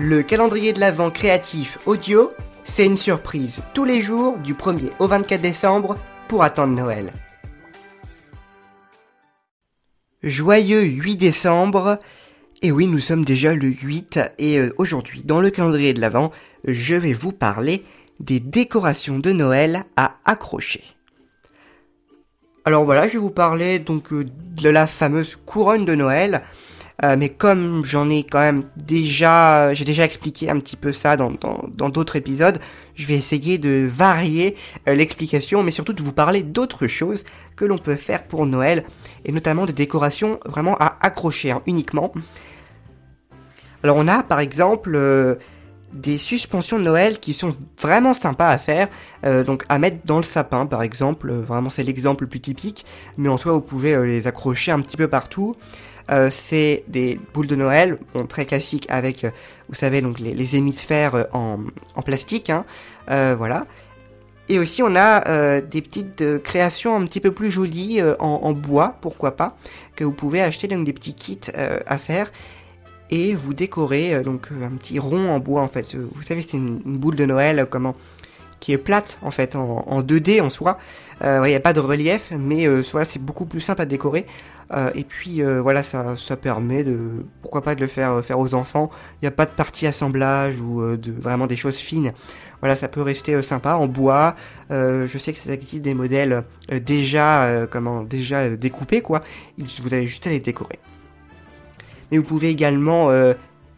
Le calendrier de l'Avent créatif audio, c'est une surprise tous les jours du 1er au 24 décembre pour attendre Noël. Joyeux 8 décembre Et oui, nous sommes déjà le 8 et euh, aujourd'hui, dans le calendrier de l'Avent, je vais vous parler des décorations de Noël à accrocher. Alors voilà, je vais vous parler donc euh, de la fameuse couronne de Noël. Euh, mais comme j'en ai quand même déjà, j'ai déjà expliqué un petit peu ça dans d'autres épisodes, je vais essayer de varier euh, l'explication, mais surtout de vous parler d'autres choses que l'on peut faire pour Noël, et notamment des décorations vraiment à accrocher hein, uniquement. Alors on a par exemple euh, des suspensions de Noël qui sont vraiment sympas à faire, donc à mettre dans le sapin par exemple, vraiment c'est l'exemple le plus typique, mais en soi vous pouvez les accrocher un petit peu partout. Euh, c'est des boules de Noël, très classiques avec, euh, vous savez, donc les, hémisphères euh, en, plastique, hein, voilà. Et aussi on a des petites créations un petit peu plus jolies en, bois, pourquoi pas, que vous pouvez acheter donc des petits kits à faire et vous décorez donc un petit rond en bois en fait. Vous savez c'est une, boule de Noël comment qui est plate en fait en, 2D en soi. Il n'y a pas de relief, mais soit c'est beaucoup plus simple à décorer. Euh, et puis euh, voilà, ça, ça permet de, pourquoi pas de le faire euh, faire aux enfants. Il n'y a pas de partie assemblage ou vraiment des choses fines. Voilà, ça peut rester sympa en bois. je sais que ça existe des modèles déjà, comment, déjà découpés quoi. Vous avez juste à les décorer. Mais vous pouvez également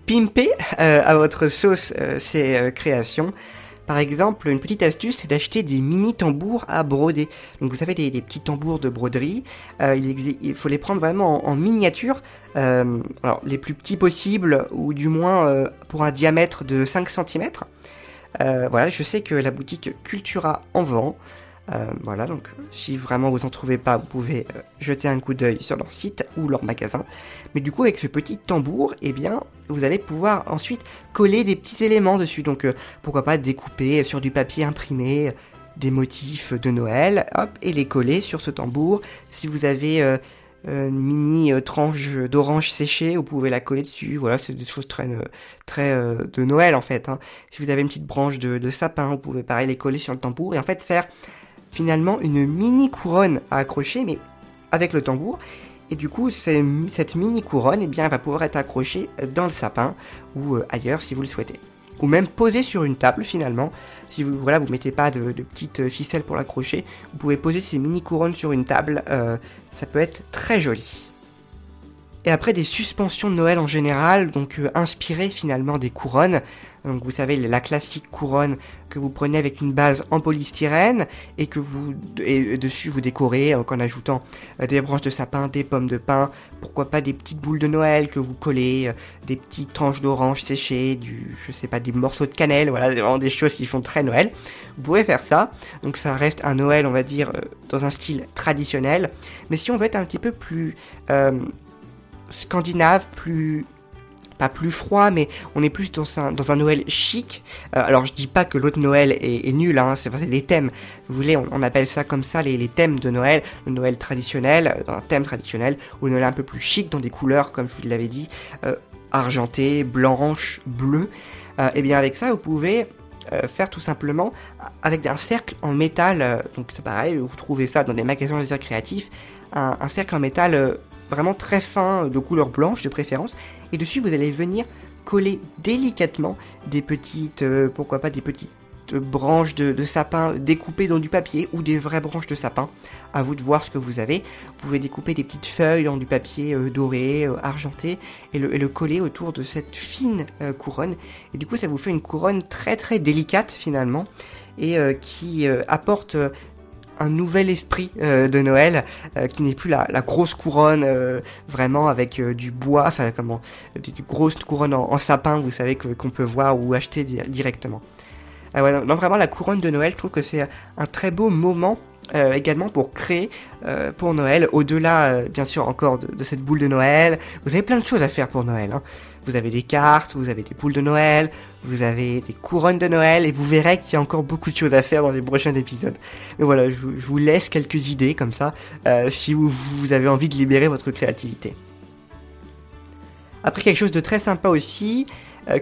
pimper à votre sauce ces créations. Par exemple, une petite astuce, c'est d'acheter des mini tambours à broder. Donc vous savez, les, petits tambours de broderie, euh, il, faut les prendre vraiment en, miniature, euh, les plus petits possibles, ou du moins euh, pour un diamètre de 5 cm. voilà, je sais que la boutique Cultura en vend. Voilà, donc si vraiment vous en trouvez pas, vous pouvez jeter un coup d'œil sur leur site ou leur magasin. Mais du coup, avec ce petit tambour, eh bien, vous allez pouvoir ensuite coller des petits éléments dessus. Donc, euh, pourquoi pas découper sur du papier imprimé des motifs de Noël, hop, et les coller sur ce tambour. Si vous avez euh, une mini euh, tranche d'orange séchée, vous pouvez la coller dessus. Voilà, c'est des choses très, très de Noël en fait. Hein. Si vous avez une petite branche de, sapin, vous pouvez pareil les coller sur le tambour et en fait faire finalement une mini couronne à accrocher, mais avec le tambour. Et du coup, cette mini couronne, eh va pouvoir être accrochée dans le sapin ou euh, ailleurs si vous le souhaitez. Ou même posée sur une table finalement. Si vous voilà, vous mettez pas de, petites ficelles pour l'accrocher, vous pouvez poser ces mini couronnes sur une table. Euh, ça peut être très joli. Et après des suspensions de Noël en général, donc euh, inspirées finalement des couronnes, donc vous savez la classique couronne que vous prenez avec une base en polystyrène et que vous et dessus vous décorez en ajoutant euh, des branches de sapin, des pommes de pin, pourquoi pas des petites boules de Noël que vous collez, euh, des petites tranches d'orange séchées, du je sais pas des morceaux de cannelle, voilà vraiment des choses qui font très Noël. Vous pouvez faire ça. Donc ça reste un Noël on va dire euh, dans un style traditionnel, mais si on veut être un petit peu plus scandinave, plus pas plus froid, mais on est plus dans un, dans un Noël chic. Euh, alors je dis pas que l'autre Noël est, nul, hein, c'est les thèmes. Vous voulez, on, appelle ça comme ça les, les, thèmes de Noël, le Noël traditionnel, dans un thème traditionnel, ou Noël un peu plus chic dans des couleurs, comme je vous l'avais dit, euh, argenté, blanche, bleu. et euh, eh bien avec ça, vous pouvez faire tout simplement avec un cercle en métal. donc c'est pareil, vous trouvez ça dans des magasins de créatifs, un cercle en métal vraiment très fin, de couleur blanche de préférence, et dessus vous allez venir coller délicatement des petites, euh, pourquoi pas des petites branches de, sapin découpées dans du papier ou des vraies branches de sapin. À vous de voir ce que vous avez. Vous pouvez découper des petites feuilles dans du papier euh, doré, euh, argenté et le, coller autour de cette fine couronne. Et du coup, ça vous fait une couronne très très délicate finalement et qui apporte un nouvel esprit euh, de Noël euh, qui n'est plus la, grosse couronne euh, vraiment avec du bois, enfin comment, des, grosses couronnes en, sapin, vous savez qu'on peut voir ou acheter directement. Ouais, non, vraiment la couronne de Noël, je trouve que c'est un très beau moment également pour créer pour Noël, au-delà bien sûr encore de, cette boule de Noël. Vous avez plein de choses à faire pour Noël. Hein. Vous avez des cartes, vous avez des boules de Noël, vous avez des couronnes de Noël, et vous verrez qu'il y a encore beaucoup de choses à faire dans les prochains épisodes. Mais voilà, je, vous laisse quelques idées comme ça, euh, si vous, avez envie de libérer votre créativité. Après quelque chose de très sympa aussi,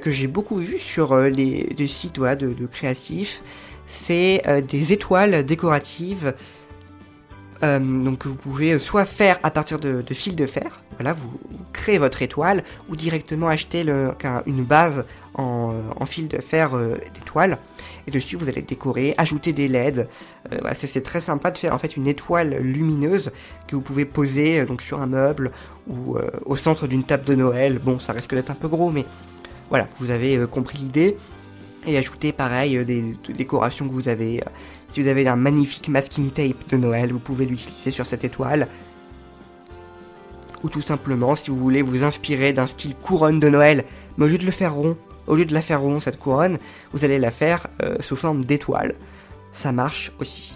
que j'ai beaucoup vu sur les, sites de, de créatifs, c'est des étoiles décoratives euh, donc vous pouvez soit faire à partir de, fils de fer, voilà, vous, créez votre étoile, ou directement acheter une base en, fil de fer euh, d'étoile, et dessus vous allez décorer, ajouter des LED. Euh, c'est très sympa de faire en fait une étoile lumineuse que vous pouvez poser donc sur un meuble ou au centre d'une table de Noël. Bon, ça risque d'être un peu gros, mais voilà, vous avez compris l'idée et ajouter pareil des, décorations que vous avez si vous avez un magnifique masking tape de Noël, vous pouvez l'utiliser sur cette étoile. Ou tout simplement, si vous voulez vous inspirer d'un style couronne de Noël, mais au lieu de le faire rond, au lieu de la faire rond cette couronne, vous allez la faire euh, sous forme d'étoile. Ça marche aussi.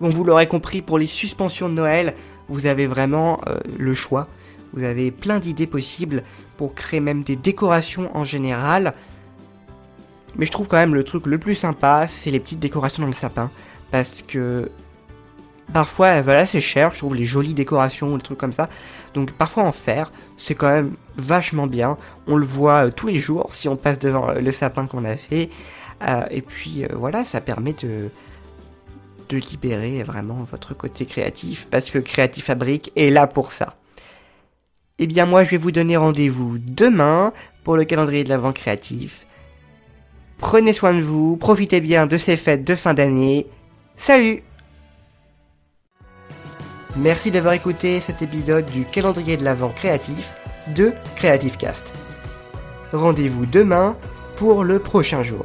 Bon, vous l'aurez compris, pour les suspensions de Noël, vous avez vraiment euh, le choix. Vous avez plein d'idées possibles pour créer même des décorations en général. Mais je trouve quand même le truc le plus sympa, c'est les petites décorations dans le sapin. Parce que parfois, voilà, c'est cher, je trouve les jolies décorations ou des trucs comme ça. Donc parfois en faire, c'est quand même vachement bien. On le voit euh, tous les jours si on passe devant euh, le sapin qu'on a fait. Euh, et puis voilà, ça permet de, libérer vraiment votre côté créatif. Parce que Creative Fabric est là pour ça. Eh bien moi je vais vous donner rendez-vous demain pour le calendrier de l'avant créatif. Prenez soin de vous, profitez bien de ces fêtes de fin d'année. Salut Merci d'avoir écouté cet épisode du calendrier de l'Avent créatif de Creative Cast. Rendez-vous demain pour le prochain jour.